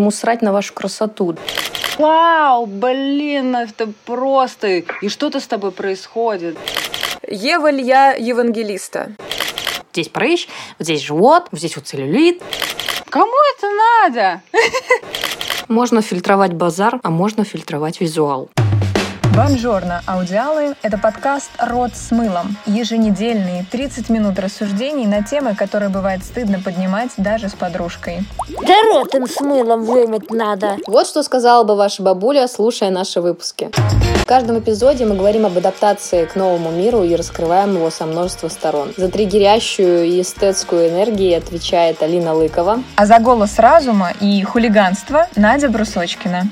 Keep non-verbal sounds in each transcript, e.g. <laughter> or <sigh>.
Ему срать на вашу красоту. Вау, блин, это просто... И что-то с тобой происходит. Ева Илья Евангелиста. Здесь прыщ, вот здесь живот, вот здесь вот целлюлит. Кому это надо? <laughs> Можно фильтровать базар, а можно фильтровать визуал. Бонжорно, аудиалы – это подкаст «Рот с мылом». Еженедельные 30 минут рассуждений на темы, которые бывает стыдно поднимать даже с подружкой. Да рот им с мылом вымыть надо. Вот что сказала бы ваша бабуля, слушая наши выпуски. В каждом эпизоде мы говорим об адаптации к новому миру и раскрываем его со множества сторон. За триггерящую и эстетскую энергию отвечает Алина Лыкова. А за голос разума и хулиганство – Надя Брусочкина.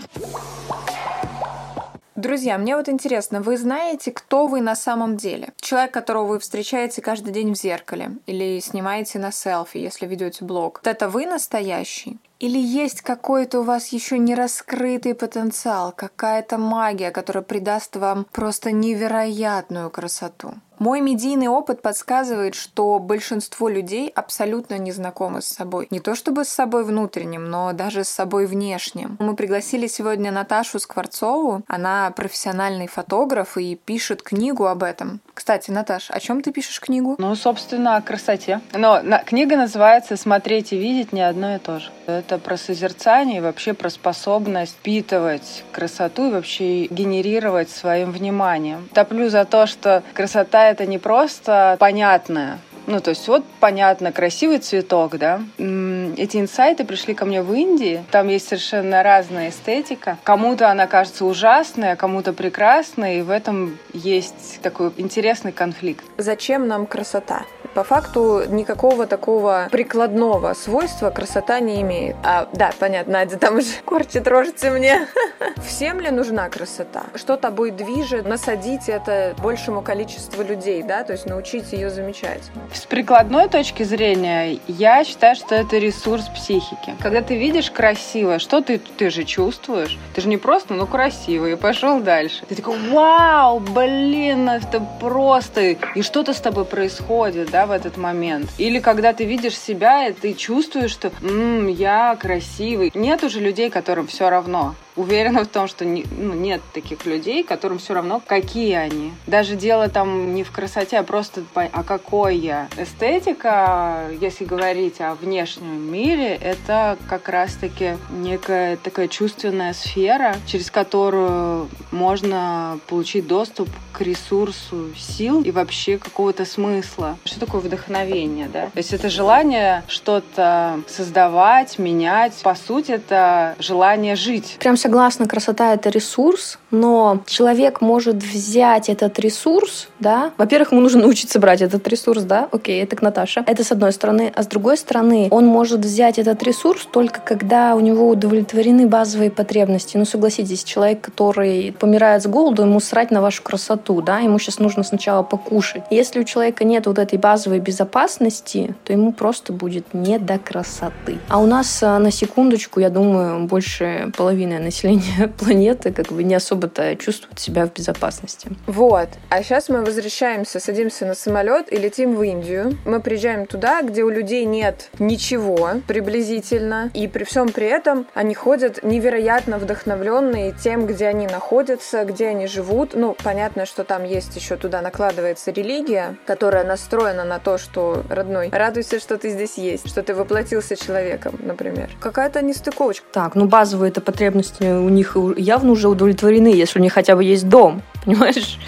Друзья, мне вот интересно, вы знаете, кто вы на самом деле? Человек, которого вы встречаете каждый день в зеркале или снимаете на селфи, если ведете блог. Вот это вы настоящий? Или есть какой-то у вас еще не раскрытый потенциал, какая-то магия, которая придаст вам просто невероятную красоту? Мой медийный опыт подсказывает, что большинство людей абсолютно не знакомы с собой. Не то чтобы с собой внутренним, но даже с собой внешним. Мы пригласили сегодня Наташу Скворцову. Она профессиональный фотограф и пишет книгу об этом. Кстати, Наташ, о чем ты пишешь книгу? Ну, собственно, о красоте. Но на, книга называется «Смотреть и видеть не одно и то же». Это про созерцание и вообще про способность впитывать красоту и вообще генерировать своим вниманием. Топлю за то, что красота это не просто понятное, ну, то есть вот, понятно, красивый цветок, да. Эти инсайты пришли ко мне в Индии. Там есть совершенно разная эстетика. Кому-то она кажется ужасной, а кому-то прекрасной, и в этом есть такой интересный конфликт. Зачем нам красота? По факту никакого такого прикладного свойства красота не имеет. А, да, понятно, Надя там уже <laughs> корчит рожицы мне. <laughs> Всем ли нужна красота? Что тобой движет? Насадить это большему количеству людей, да, то есть научить ее замечать. С прикладной точки зрения, я считаю, что это ресурс психики. Когда ты видишь красиво, что ты, ты же чувствуешь? Ты же не просто, ну, красиво, и пошел дальше. Ты такой, вау, блин, это просто... И что-то с тобой происходит, да, в этот момент. Или когда ты видишь себя, и ты чувствуешь, что «М, я красивый. Нет уже людей, которым все равно уверена в том, что не, ну, нет таких людей, которым все равно, какие они. Даже дело там не в красоте, а просто а какой я. Эстетика, если говорить о внешнем мире, это как раз-таки некая такая чувственная сфера, через которую можно получить доступ к ресурсу сил и вообще какого-то смысла. Что такое вдохновение, да? То есть это желание что-то создавать, менять. По сути, это желание жить. Прям согласна, красота — это ресурс, но человек может взять этот ресурс, да, во-первых, ему нужно научиться брать этот ресурс, да, окей, это к Наташе. Это с одной стороны. А с другой стороны, он может взять этот ресурс только когда у него удовлетворены базовые потребности. Ну, согласитесь, человек, который помирает с голоду, ему срать на вашу красоту, да, ему сейчас нужно сначала покушать. Если у человека нет вот этой базовой безопасности, то ему просто будет не до красоты. А у нас, а, на секундочку, я думаю, больше половины население <laughs> планеты как бы не особо-то чувствует себя в безопасности. Вот. А сейчас мы возвращаемся, садимся на самолет и летим в Индию. Мы приезжаем туда, где у людей нет ничего приблизительно. И при всем при этом они ходят невероятно вдохновленные тем, где они находятся, где они живут. Ну, понятно, что там есть еще туда накладывается религия, которая настроена на то, что, родной, радуйся, что ты здесь есть, что ты воплотился человеком, например. Какая-то нестыковочка. Так, ну базовые это потребности у них явно уже удовлетворены, если у них хотя бы есть дом, <laughs> понимаешь?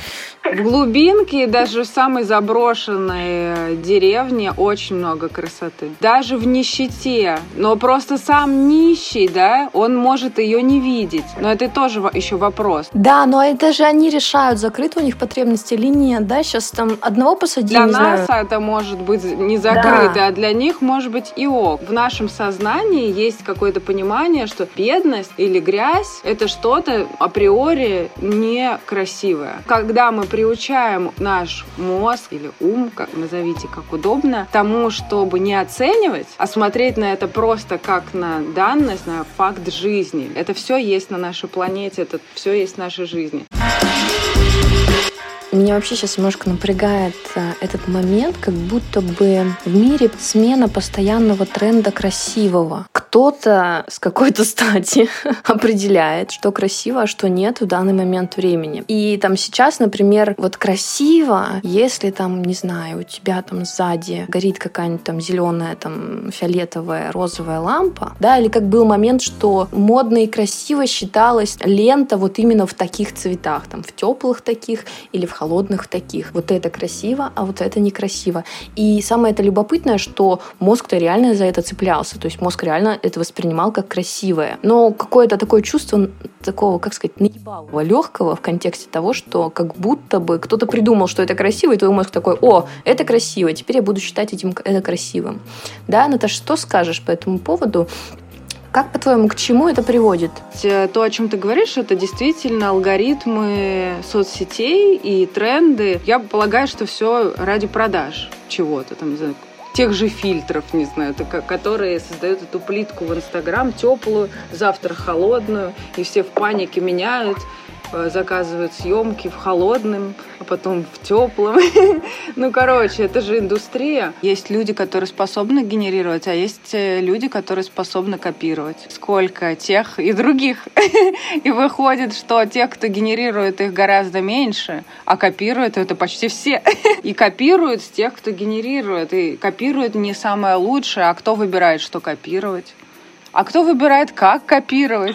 В глубинке, даже в самой заброшенной деревне очень много красоты. Даже в нищете. Но просто сам нищий, да, он может ее не видеть. Но это тоже еще вопрос. Да, но это же они решают, закрыты у них потребности или нет, да? Сейчас там одного посадили, Для нас знаю. это может быть не закрыто, да. а для них может быть и ок. В нашем сознании есть какое-то понимание, что бедность или грязь — это что-то априори некрасивое. Когда мы приучаем наш мозг или ум, как назовите, как удобно, тому, чтобы не оценивать, а смотреть на это просто как на данность, на факт жизни. Это все есть на нашей планете, это все есть в нашей жизни. Меня вообще сейчас немножко напрягает а, этот момент, как будто бы в мире смена постоянного тренда красивого кто-то с какой-то стати <laughs> определяет, что красиво, а что нет в данный момент времени. И там сейчас, например, вот красиво, если там, не знаю, у тебя там сзади горит какая-нибудь там зеленая, там фиолетовая, розовая лампа, да, или как был момент, что модно и красиво считалась лента вот именно в таких цветах, там в теплых таких или в холодных таких. Вот это красиво, а вот это некрасиво. И самое это любопытное, что мозг-то реально за это цеплялся. То есть мозг реально это воспринимал как красивое. Но какое-то такое чувство такого, как сказать, наебалого, легкого в контексте того, что как будто бы кто-то придумал, что это красиво, и твой мозг такой, о, это красиво, теперь я буду считать этим это красивым. Да, Наташа, что скажешь по этому поводу? Как, по-твоему, к чему это приводит? То, о чем ты говоришь, это действительно алгоритмы соцсетей и тренды. Я полагаю, что все ради продаж чего-то, там, тех же фильтров, не знаю, которые создают эту плитку в Инстаграм, теплую, завтра холодную, и все в панике меняют заказывают съемки в холодном, а потом в теплом. <laughs> ну, короче, это же индустрия. Есть люди, которые способны генерировать, а есть э, люди, которые способны копировать. Сколько тех и других. <laughs> и выходит, что тех, кто генерирует их гораздо меньше, а копирует это почти все. <laughs> и копируют с тех, кто генерирует. И копируют не самое лучшее, а кто выбирает, что копировать. А кто выбирает, как копировать?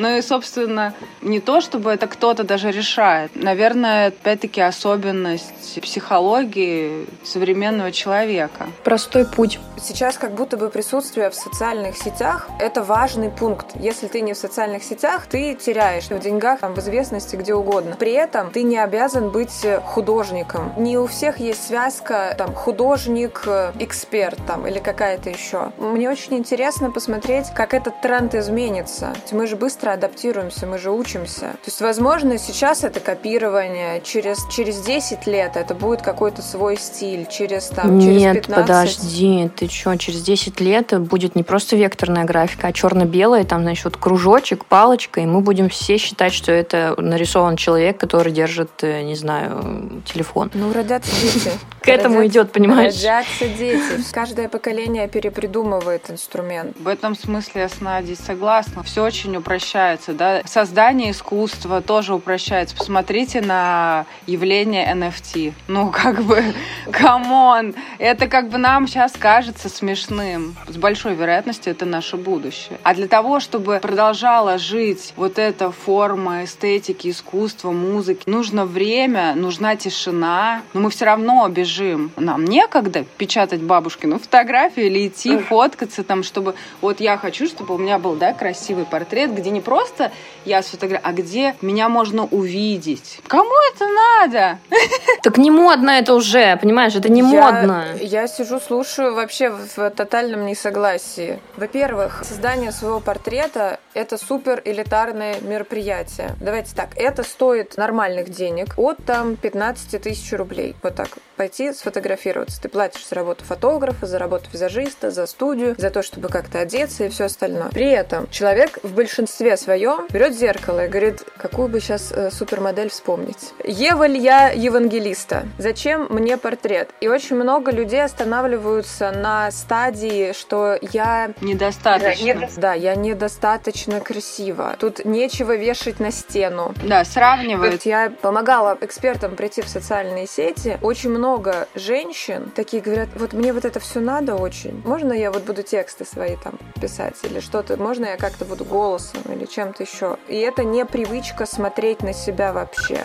Ну и, собственно, не то, чтобы это кто-то даже решает. Наверное, опять-таки особенность психологии современного человека. Простой путь. Сейчас как будто бы присутствие в социальных сетях – это важный пункт. Если ты не в социальных сетях, ты теряешь в деньгах, там, в известности, где угодно. При этом ты не обязан быть художником. Не у всех есть связка там художник, эксперт там или какая-то еще. Мне очень интересно посмотреть, как этот тренд изменится. Мы же быстро быстро адаптируемся, мы же учимся. То есть, возможно, сейчас это копирование, через, через 10 лет это будет какой-то свой стиль, через, там, Нет, через 15... подожди, ты что, через 10 лет будет не просто векторная графика, а черно-белая, там, значит, вот кружочек, палочка, и мы будем все считать, что это нарисован человек, который держит, э, не знаю, телефон. Ну, родятся дети. К этому идет, понимаешь? Родятся дети. Каждое поколение перепридумывает инструмент. В этом смысле я с Надей согласна. Все очень упрощается упрощается, да. Создание искусства тоже упрощается. Посмотрите на явление NFT. Ну, как бы, <laughs> come on! Это как бы нам сейчас кажется смешным. С большой вероятностью это наше будущее. А для того, чтобы продолжала жить вот эта форма эстетики, искусства, музыки, нужно время, нужна тишина. Но мы все равно бежим. Нам некогда печатать бабушкину фотографию или идти фоткаться там, чтобы вот я хочу, чтобы у меня был, да, красивый портрет, где не просто я сфотографирую, а где меня можно увидеть. Кому это надо? <laughs> Так не модно это уже, понимаешь, это не модно. Я сижу, слушаю вообще в тотальном несогласии. Во-первых, создание своего портрета — это супер элитарное мероприятие. Давайте так, это стоит нормальных денег от там 15 тысяч рублей. Вот так пойти сфотографироваться. Ты платишь за работу фотографа, за работу визажиста, за студию, за то, чтобы как-то одеться и все остальное. При этом человек в большинстве своем берет зеркало и говорит, какую бы сейчас э, супермодель вспомнить. Ева ли я евангелиста? Зачем мне портрет? И очень много людей останавливаются на стадии, что я... Недостаточно. Да, я недостаточно красива. Тут нечего вешать на стену. Да, сравнивают. Я помогала экспертам прийти в социальные сети. Очень много много женщин такие говорят, вот мне вот это все надо очень. Можно я вот буду тексты свои там писать или что-то? Можно я как-то буду голосом или чем-то еще? И это не привычка смотреть на себя вообще.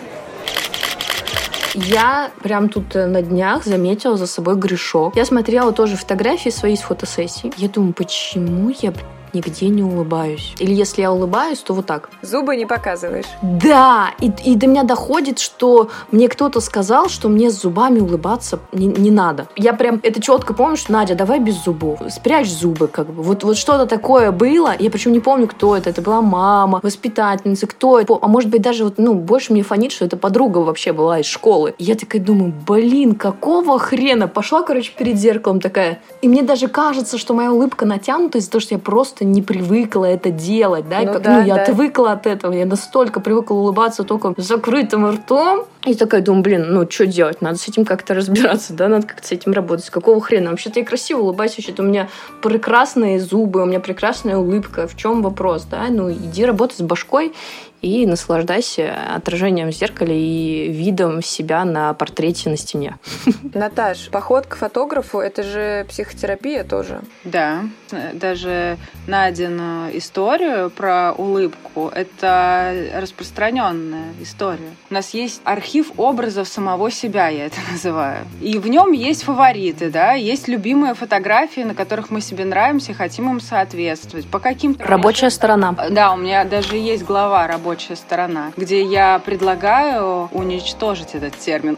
Я прям тут э, на днях заметила за собой грешок. Я смотрела тоже фотографии свои с фотосессий. Я думаю, почему я нигде не улыбаюсь. Или если я улыбаюсь, то вот так. Зубы не показываешь. Да, и, и до меня доходит, что мне кто-то сказал, что мне с зубами улыбаться не, не надо. Я прям это четко помню, что Надя, давай без зубов, спрячь зубы, как бы. Вот, вот что-то такое было. Я причем не помню, кто это. Это была мама, воспитательница, кто это. А может быть даже вот, ну, больше мне фонит, что это подруга вообще была из школы. И я такая думаю, блин, какого хрена? Пошла, короче, перед зеркалом такая. И мне даже кажется, что моя улыбка натянута из-за того, что я просто просто не привыкла это делать, да, Ну как, да, ну, я да. отвыкла от этого, я настолько привыкла улыбаться только с закрытым ртом, и такая думаю, блин, ну что делать, надо с этим как-то разбираться, да, надо как-то с этим работать, какого хрена, вообще-то я красиво улыбаюсь, вообще-то у меня прекрасные зубы, у меня прекрасная улыбка, в чем вопрос, да, ну иди работай с башкой и наслаждайся отражением в зеркале и видом себя на портрете на стене. <laughs> Наташ, поход к фотографу — это же психотерапия тоже. Да, даже Надину историю про улыбку – это распространенная история. У нас есть архив образов самого себя, я это <laughs> называю. И в нем есть фавориты, да, есть любимые фотографии, на которых мы себе нравимся, хотим им соответствовать. По каким-то Рабочая сторона. Да, у меня даже есть глава «Рабочая сторона», где я предлагаю уничтожить этот термин.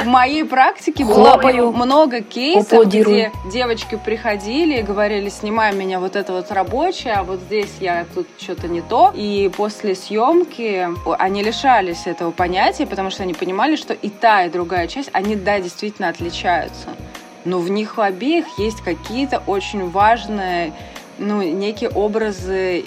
В моей практике было много кейсов, где девочки приходили и говорили, снимай меня вот это вот рабочее, а вот здесь я тут что-то не то. И после съемки они лишались этого понятия, потому что они понимали, что и та, и другая часть, они, да, действительно отличаются. Но в них у обеих есть какие-то очень важные, ну, некие образы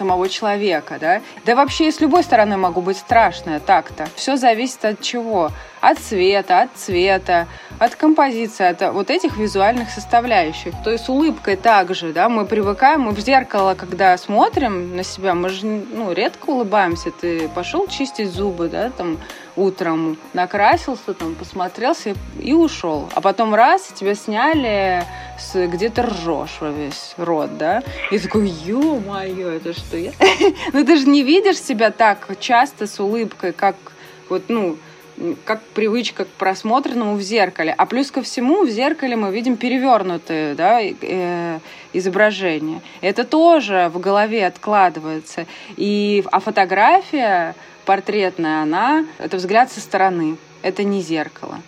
самого человека, да. Да вообще и с любой стороны могу быть страшная так-то. Все зависит от чего? От цвета, от цвета, от композиции, от вот этих визуальных составляющих. То есть улыбкой также, да, мы привыкаем, мы в зеркало, когда смотрим на себя, мы же, ну, редко улыбаемся. Ты пошел чистить зубы, да, там, утром, накрасился, там, посмотрелся и, ушел. А потом раз, тебя сняли, с, где ты ржешь во весь рот, да? И такой, ё-моё, это что я? <laughs> Ну ты же не видишь себя так часто с улыбкой, как вот, ну, как привычка к просмотренному в зеркале. А плюс ко всему в зеркале мы видим перевернутые да, э, изображения. Это тоже в голове откладывается. И, а фотография портретная, она, это взгляд со стороны. Это не зеркало.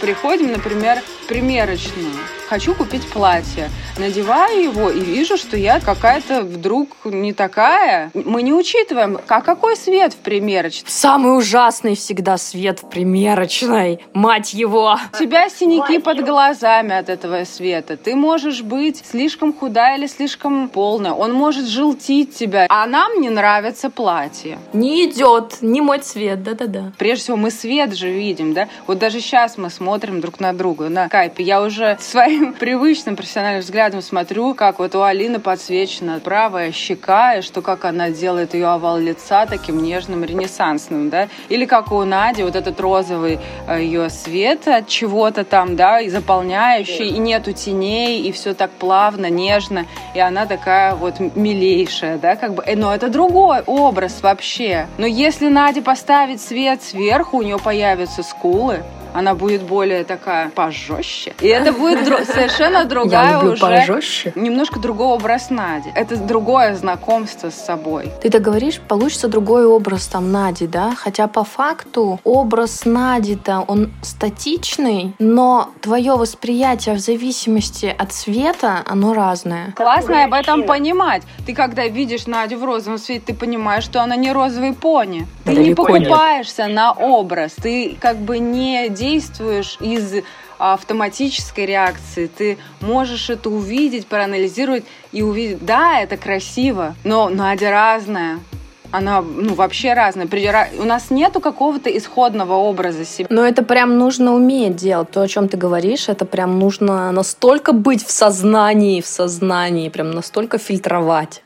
Приходим, например, в примерочную. Хочу купить платье. Надеваю его и вижу, что я какая-то вдруг не такая. Мы не учитываем, а какой свет в примерочной. Самый ужасный всегда свет в примерочной. Мать его! У тебя синяки под глазами от этого света. Ты можешь быть слишком худая или слишком полная. Он может желтить тебя. А нам не нравится платье. Не идет, не мой цвет, да-да-да. Прежде всего, мы свет же видим, да? Вот даже сейчас мы смотрим друг на друга на кайпе. Я уже своим <laughs> привычным профессиональным взглядом смотрю, как вот у Алины подсвечена правая щека, и что как она делает ее овал лица таким нежным, ренессансным, да? Или как у Нади вот этот розовый э, ее свет от чего-то там, да, и заполняющий, и нету теней, и все так плавно, нежно, и она такая вот милейшая, да, как бы. Э, Но это другой образ вообще. Но если Наде поставить свет сверху, у нее появятся скулы, она будет более такая пожестче. И это будет дру- совершенно другая Я люблю уже... пожестче. Немножко другой образ Нади. Это другое знакомство с собой. Ты так говоришь, получится другой образ там Нади, да? Хотя по факту образ Нади-то, он статичный, но твое восприятие в зависимости от цвета, оно разное. Классно об этом понимать. Ты когда видишь Надю в розовом цвете, ты понимаешь, что она не розовый пони. Ты не Далеко нет. покупаешься на образ. Ты как бы не действуешь из автоматической реакции. Ты можешь это увидеть, проанализировать и увидеть, да, это красиво, но Надя разная. Она, ну, вообще разная. У нас нету какого-то исходного образа себя. Но это прям нужно уметь делать. То, о чем ты говоришь, это прям нужно настолько быть в сознании, в сознании, прям настолько фильтровать.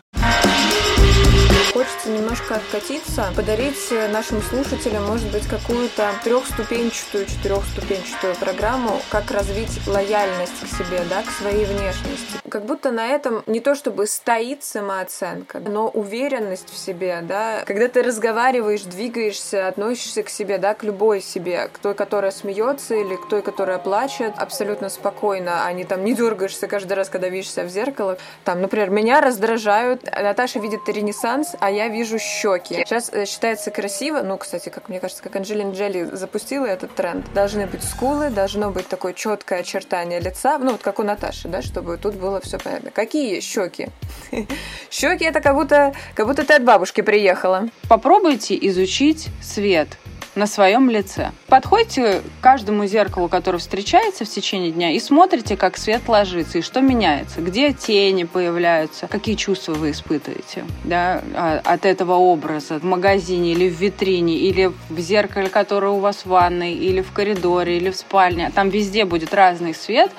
Хочется немножко откатиться, подарить нашим слушателям, может быть, какую-то трехступенчатую, четырехступенчатую программу, как развить лояльность к себе, да, к своей внешности. Как будто на этом не то чтобы стоит самооценка, но уверенность в себе, да. Когда ты разговариваешь, двигаешься, относишься к себе, да, к любой себе, к той, которая смеется или к той, которая плачет, абсолютно спокойно, а не там не дергаешься каждый раз, когда видишь себя в зеркало. Там, например, меня раздражают, Наташа видит ренессанс, а я вижу щеки. Сейчас э, считается красиво, ну, кстати, как мне кажется, как Анджелина Джоли запустила этот тренд. Должны быть скулы, должно быть такое четкое очертание лица, ну, вот как у Наташи, да, чтобы тут было все понятно. Какие щеки? <laughs> Щеки это как будто, как будто ты от бабушки приехала. Попробуйте изучить свет. На своем лице. Подходите к каждому зеркалу, которое встречается в течение дня, и смотрите, как свет ложится, и что меняется, где тени появляются, какие чувства вы испытываете да, а, от этого образа в магазине или в витрине, или в зеркале, которое у вас в ванной, или в коридоре, или в спальне. Там везде будет разный свет.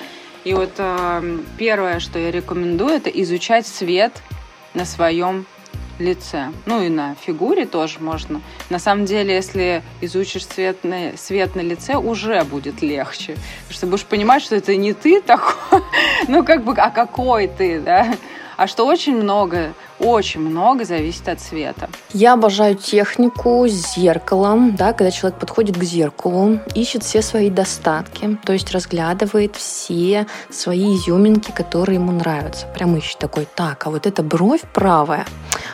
И вот э, первое, что я рекомендую, это изучать свет на своем лице. Ну и на фигуре тоже можно. На самом деле, если изучишь свет на, свет на лице, уже будет легче. Потому что будешь понимать, что это не ты такой, <laughs> ну как бы, а какой ты, да? А что очень много очень много зависит от цвета. Я обожаю технику с зеркалом, да, когда человек подходит к зеркалу, ищет все свои достатки, то есть разглядывает все свои изюминки, которые ему нравятся. Прям ищет такой, так, а вот эта бровь правая,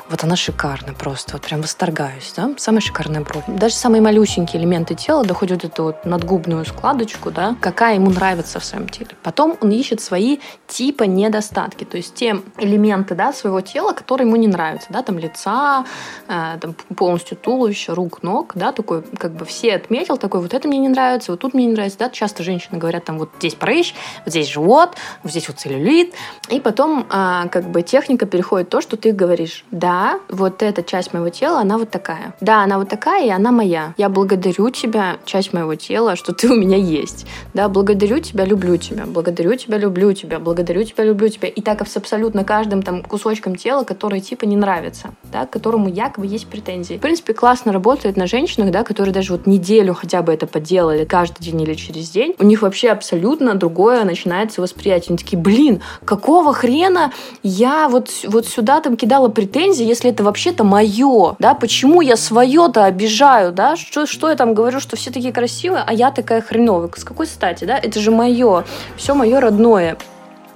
вот она шикарная просто, вот прям восторгаюсь, да, самая шикарная бровь. Даже самые малюсенькие элементы тела доходят эту вот надгубную складочку, да, какая ему нравится в своем теле. Потом он ищет свои типа недостатки, то есть те элементы, да, своего тела, которые ему не нравится, да, там лица, э, там полностью туловища, рук, ног, да, такой, как бы все отметил, такой, вот это мне не нравится, вот тут мне не нравится, да, часто женщины говорят, там, вот здесь прыщ, вот здесь живот, вот здесь вот целлюлит, и потом, э, как бы, техника переходит в то, что ты говоришь, да, вот эта часть моего тела, она вот такая, да, она вот такая, и она моя, я благодарю тебя, часть моего тела, что ты у меня есть, да, благодарю тебя, люблю тебя, благодарю тебя, люблю тебя, благодарю тебя, люблю тебя, и так с абсолютно каждым там кусочком тела, который типа не нравится, да, к которому якобы есть претензии. В принципе, классно работает на женщинах, да, которые даже вот неделю хотя бы это поделали, каждый день или через день. У них вообще абсолютно другое начинается восприятие. Они такие, блин, какого хрена я вот, вот сюда там кидала претензии, если это вообще-то мое, да, почему я свое-то обижаю, да, что, что я там говорю, что все такие красивые, а я такая хреновая, с какой стати, да, это же мое, все мое родное.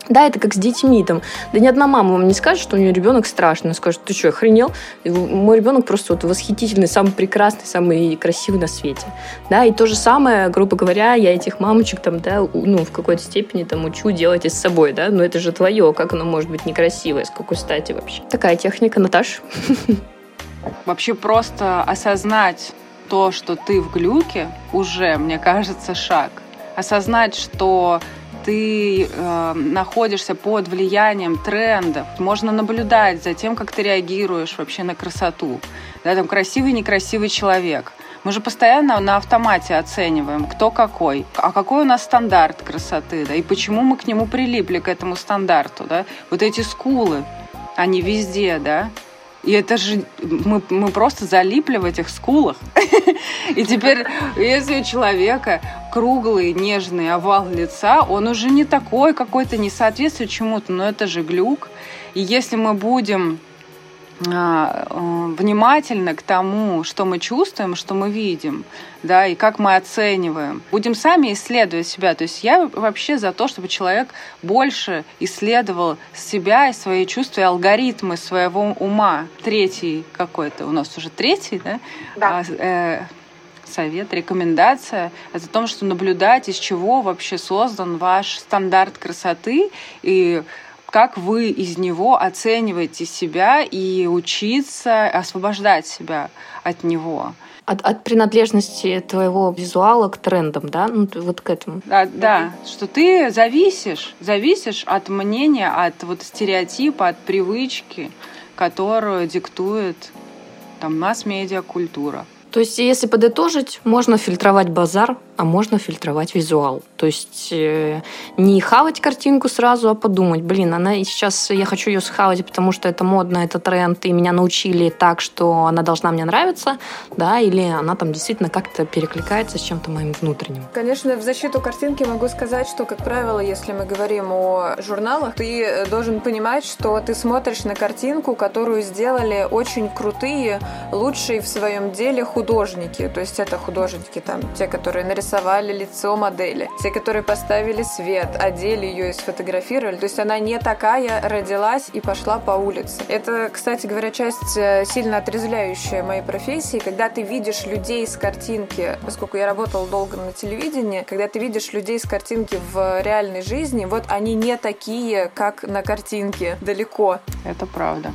Да, это как с детьми. Там. Да ни одна мама вам не скажет, что у нее ребенок страшный. Она скажет, ты что, охренел? Мой ребенок просто вот восхитительный, самый прекрасный, самый красивый на свете. Да, и то же самое, грубо говоря, я этих мамочек там, да, ну, в какой-то степени там учу делать и с собой, да, но это же твое, как оно может быть некрасивое, с какой стати вообще. Такая техника, Наташ. <laughs> Вообще просто осознать то, что ты в глюке, уже, мне кажется, шаг. Осознать, что ты э, находишься под влиянием трендов, можно наблюдать за тем, как ты реагируешь вообще на красоту. Да, там красивый, некрасивый человек. Мы же постоянно на автомате оцениваем, кто какой, а какой у нас стандарт красоты, да, и почему мы к нему прилипли, к этому стандарту, да. Вот эти скулы, они везде, да, и это же мы, мы просто залипли в этих скулах. <laughs> И теперь, если у человека круглый, нежный овал лица, он уже не такой какой-то, не соответствует чему-то, но это же глюк. И если мы будем внимательны к тому, что мы чувствуем, что мы видим, да, и как мы оцениваем. Будем сами исследовать себя. То есть я вообще за то, чтобы человек больше исследовал себя и свои чувства, и алгоритмы своего ума. Третий какой-то, у нас уже третий, да? Да. А, э, совет, рекомендация о том, что наблюдать, из чего вообще создан ваш стандарт красоты и как вы из него оцениваете себя и учиться освобождать себя от него. От, от принадлежности твоего визуала к трендам, да? Ну, вот к этому. Да, да, что ты зависишь, зависишь от мнения, от вот стереотипа, от привычки, которую диктует там масс-медиа культура. То есть, если подытожить, можно фильтровать базар, а можно фильтровать визуал. То есть э, не хавать картинку сразу, а подумать, блин, она сейчас, я хочу ее схавать, потому что это модно, это тренд, и меня научили так, что она должна мне нравиться, да, или она там действительно как-то перекликается с чем-то моим внутренним. Конечно, в защиту картинки могу сказать, что, как правило, если мы говорим о журналах, ты должен понимать, что ты смотришь на картинку, которую сделали очень крутые, лучшие в своем деле художники. То есть это художники там, те, которые нарисовали нарисовали лицо модели. Те, которые поставили свет, одели ее и сфотографировали. То есть она не такая родилась и пошла по улице. Это, кстати говоря, часть э, сильно отрезвляющая моей профессии, когда ты видишь людей с картинки, поскольку я работала долго на телевидении, когда ты видишь людей с картинки в реальной жизни, вот они не такие, как на картинке, далеко. Это правда.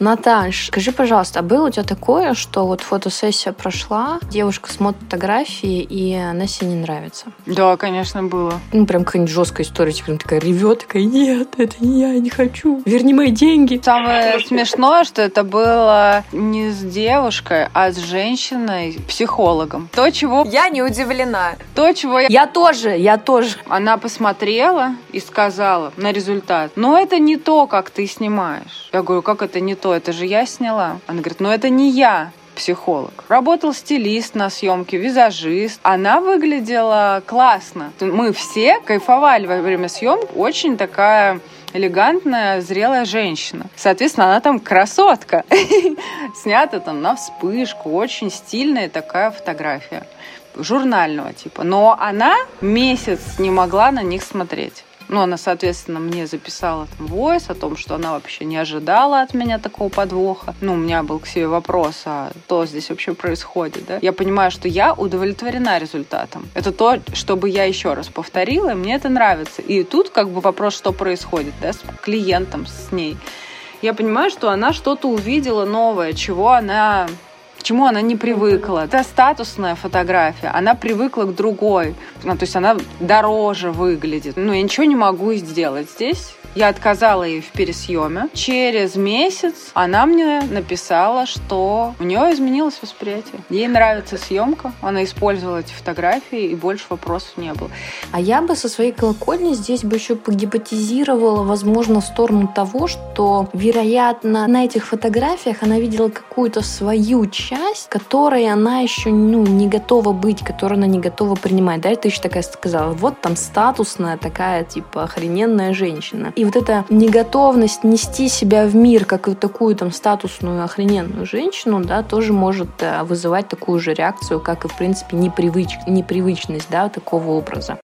Наташ, скажи, пожалуйста, а было у тебя такое, что вот фотосессия прошла, девушка смотрит фотографии, и она себе не нравится? Да, конечно, было. Ну, прям какая-нибудь жесткая история, типа, она такая ревет, такая, нет, это не я, я не хочу, верни мои деньги. Самое смешное, что это было не с девушкой, а с женщиной, психологом. То, чего, Я не удивлена. то, чего я Я тоже, я тоже. Она посмотрела и сказала на результат, но это не то, как ты снимаешь. Я говорю, как это не то, это же я сняла. Она говорит, но это не я психолог. Работал стилист на съемке, визажист. Она выглядела классно. Мы все кайфовали во время съемок. Очень такая элегантная, зрелая женщина. Соответственно, она там красотка. <laughs> Снята там на вспышку. Очень стильная такая фотография журнального типа. Но она месяц не могла на них смотреть. Ну, она, соответственно, мне записала там войс о том, что она вообще не ожидала от меня такого подвоха. Ну, у меня был к себе вопрос, а что здесь вообще происходит, да? Я понимаю, что я удовлетворена результатом. Это то, чтобы я еще раз повторила, и мне это нравится. И тут как бы вопрос, что происходит, да, с клиентом, с ней. Я понимаю, что она что-то увидела новое, чего она чему она не привыкла. Это статусная фотография, она привыкла к другой. Ну, то есть она дороже выглядит. Ну, я ничего не могу сделать здесь. Я отказала ей в пересъеме. Через месяц она мне написала, что у нее изменилось восприятие. Ей нравится съемка, она использовала эти фотографии, и больше вопросов не было. А я бы со своей колокольни здесь бы еще погипотизировала, возможно, в сторону того, что, вероятно, на этих фотографиях она видела какую-то свою часть, которой она еще ну, не готова быть, которую она не готова принимать. Да, ты еще такая сказала, вот там статусная такая, типа, охрененная женщина. И вот эта неготовность нести себя в мир, как и такую там статусную охрененную женщину, да, тоже может э, вызывать такую же реакцию, как и, в принципе, непривыч... непривычность, да, такого образа.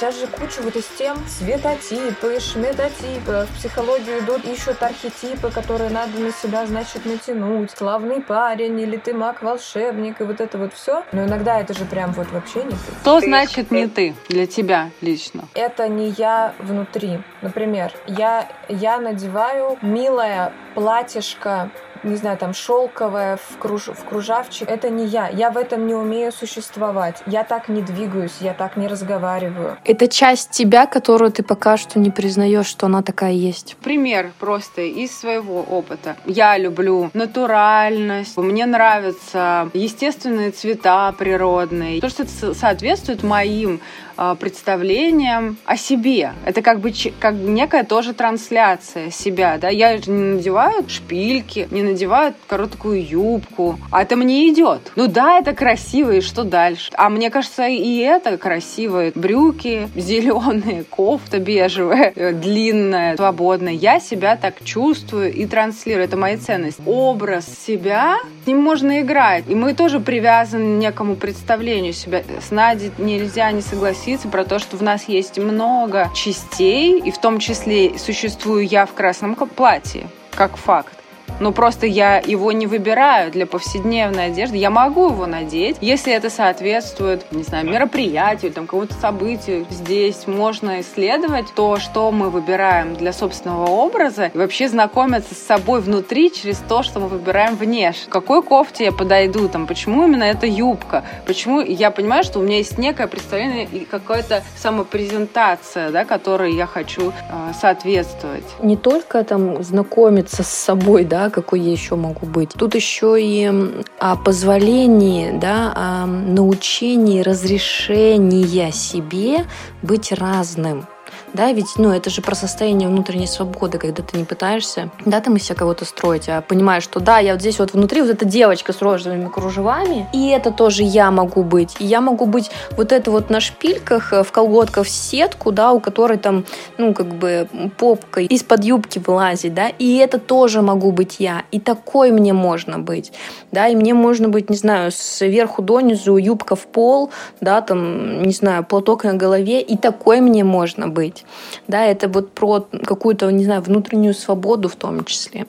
Сейчас же куча вот из тем светотипы, шметотипы. В психологию идут, ищут архетипы, которые надо на себя, значит, натянуть. Главный парень или ты маг-волшебник и вот это вот все. Но иногда это же прям вот вообще не ты. Что значит не ты для тебя лично? Это не я внутри. Например, я, я надеваю милое платьишко не знаю, там шелковое в, круж, в кружавчик, это не я. Я в этом не умею существовать. Я так не двигаюсь, я так не разговариваю. Это часть тебя, которую ты пока что не признаешь, что она такая есть. Пример просто из своего опыта. Я люблю натуральность, мне нравятся естественные цвета природные. То, что это соответствует моим а, представлением о себе. Это как бы как некая тоже трансляция себя, да. Я же не надеваю шпильки, не надеваю короткую юбку, а это мне идет. Ну да, это красиво, и что дальше? А мне кажется, и это красиво. Брюки <laughs> зеленые, кофта бежевая, э, длинная, свободная. Я себя так чувствую и транслирую. Это моя ценность. Образ себя, с ним можно играть. И мы тоже привязаны к некому представлению себя. С Надей нельзя не согласиться про то, что в нас есть много частей, и в том числе существую я в красном платье, как факт. Но просто я его не выбираю для повседневной одежды. Я могу его надеть, если это соответствует, не знаю, мероприятию, там, какому-то событию. Здесь можно исследовать то, что мы выбираем для собственного образа, и вообще знакомиться с собой внутри через то, что мы выбираем внешне. В какой кофте я подойду, там, почему именно эта юбка, почему я понимаю, что у меня есть некое представление и какая-то самопрезентация, да, которой я хочу э, соответствовать. Не только там знакомиться с собой, да, какой я еще могу быть. Тут еще и о позволении, да, о научении, разрешения себе быть разным. Да, ведь, ну, это же про состояние внутренней свободы, когда ты не пытаешься, да, там из себя кого-то строить, а понимаешь, что да, я вот здесь вот внутри, вот эта девочка с розовыми кружевами, и это тоже я могу быть. И я могу быть вот это вот на шпильках, в колготках в сетку, да, у которой там, ну, как бы попка из-под юбки вылазит, да, и это тоже могу быть я. И такой мне можно быть, да, и мне можно быть, не знаю, сверху донизу, юбка в пол, да, там, не знаю, платок на голове, и такой мне можно быть. Да, это вот про какую-то, не знаю, внутреннюю свободу в том числе.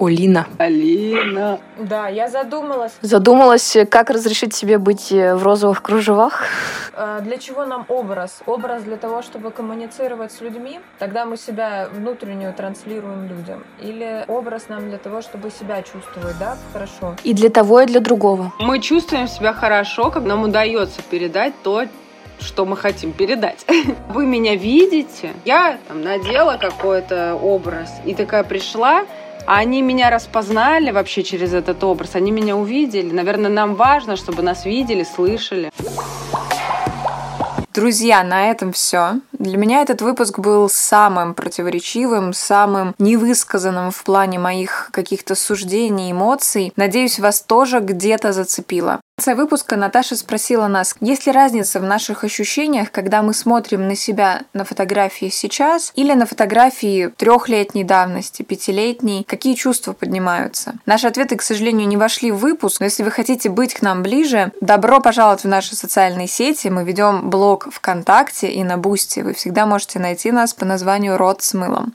Олина. Алина. Да, я задумалась, Задумалась, как разрешить себе быть э, в розовых кружевах. а, для чего нам образ? Образ для того, чтобы коммуницировать с людьми, тогда мы себя внутреннюю транслируем людям. Или образ нам для того, чтобы себя чувствовать, да, хорошо. И для того, и для другого. Мы чувствуем себя хорошо, как нам удается передать то, что мы хотим передать. <laughs> Вы меня видите, я там надела какой-то образ и такая пришла, а они меня распознали вообще через этот образ, они меня увидели. Наверное, нам важно, чтобы нас видели, слышали. Друзья, на этом все. Для меня этот выпуск был самым противоречивым, самым невысказанным в плане моих каких-то суждений, эмоций. Надеюсь, вас тоже где-то зацепило. Конце выпуска Наташа спросила нас, есть ли разница в наших ощущениях, когда мы смотрим на себя на фотографии сейчас или на фотографии трехлетней давности, пятилетней, какие чувства поднимаются. Наши ответы, к сожалению, не вошли в выпуск, но если вы хотите быть к нам ближе, добро пожаловать в наши социальные сети. Мы ведем блог ВКонтакте и на Бусти. Вы всегда можете найти нас по названию «Рот с мылом».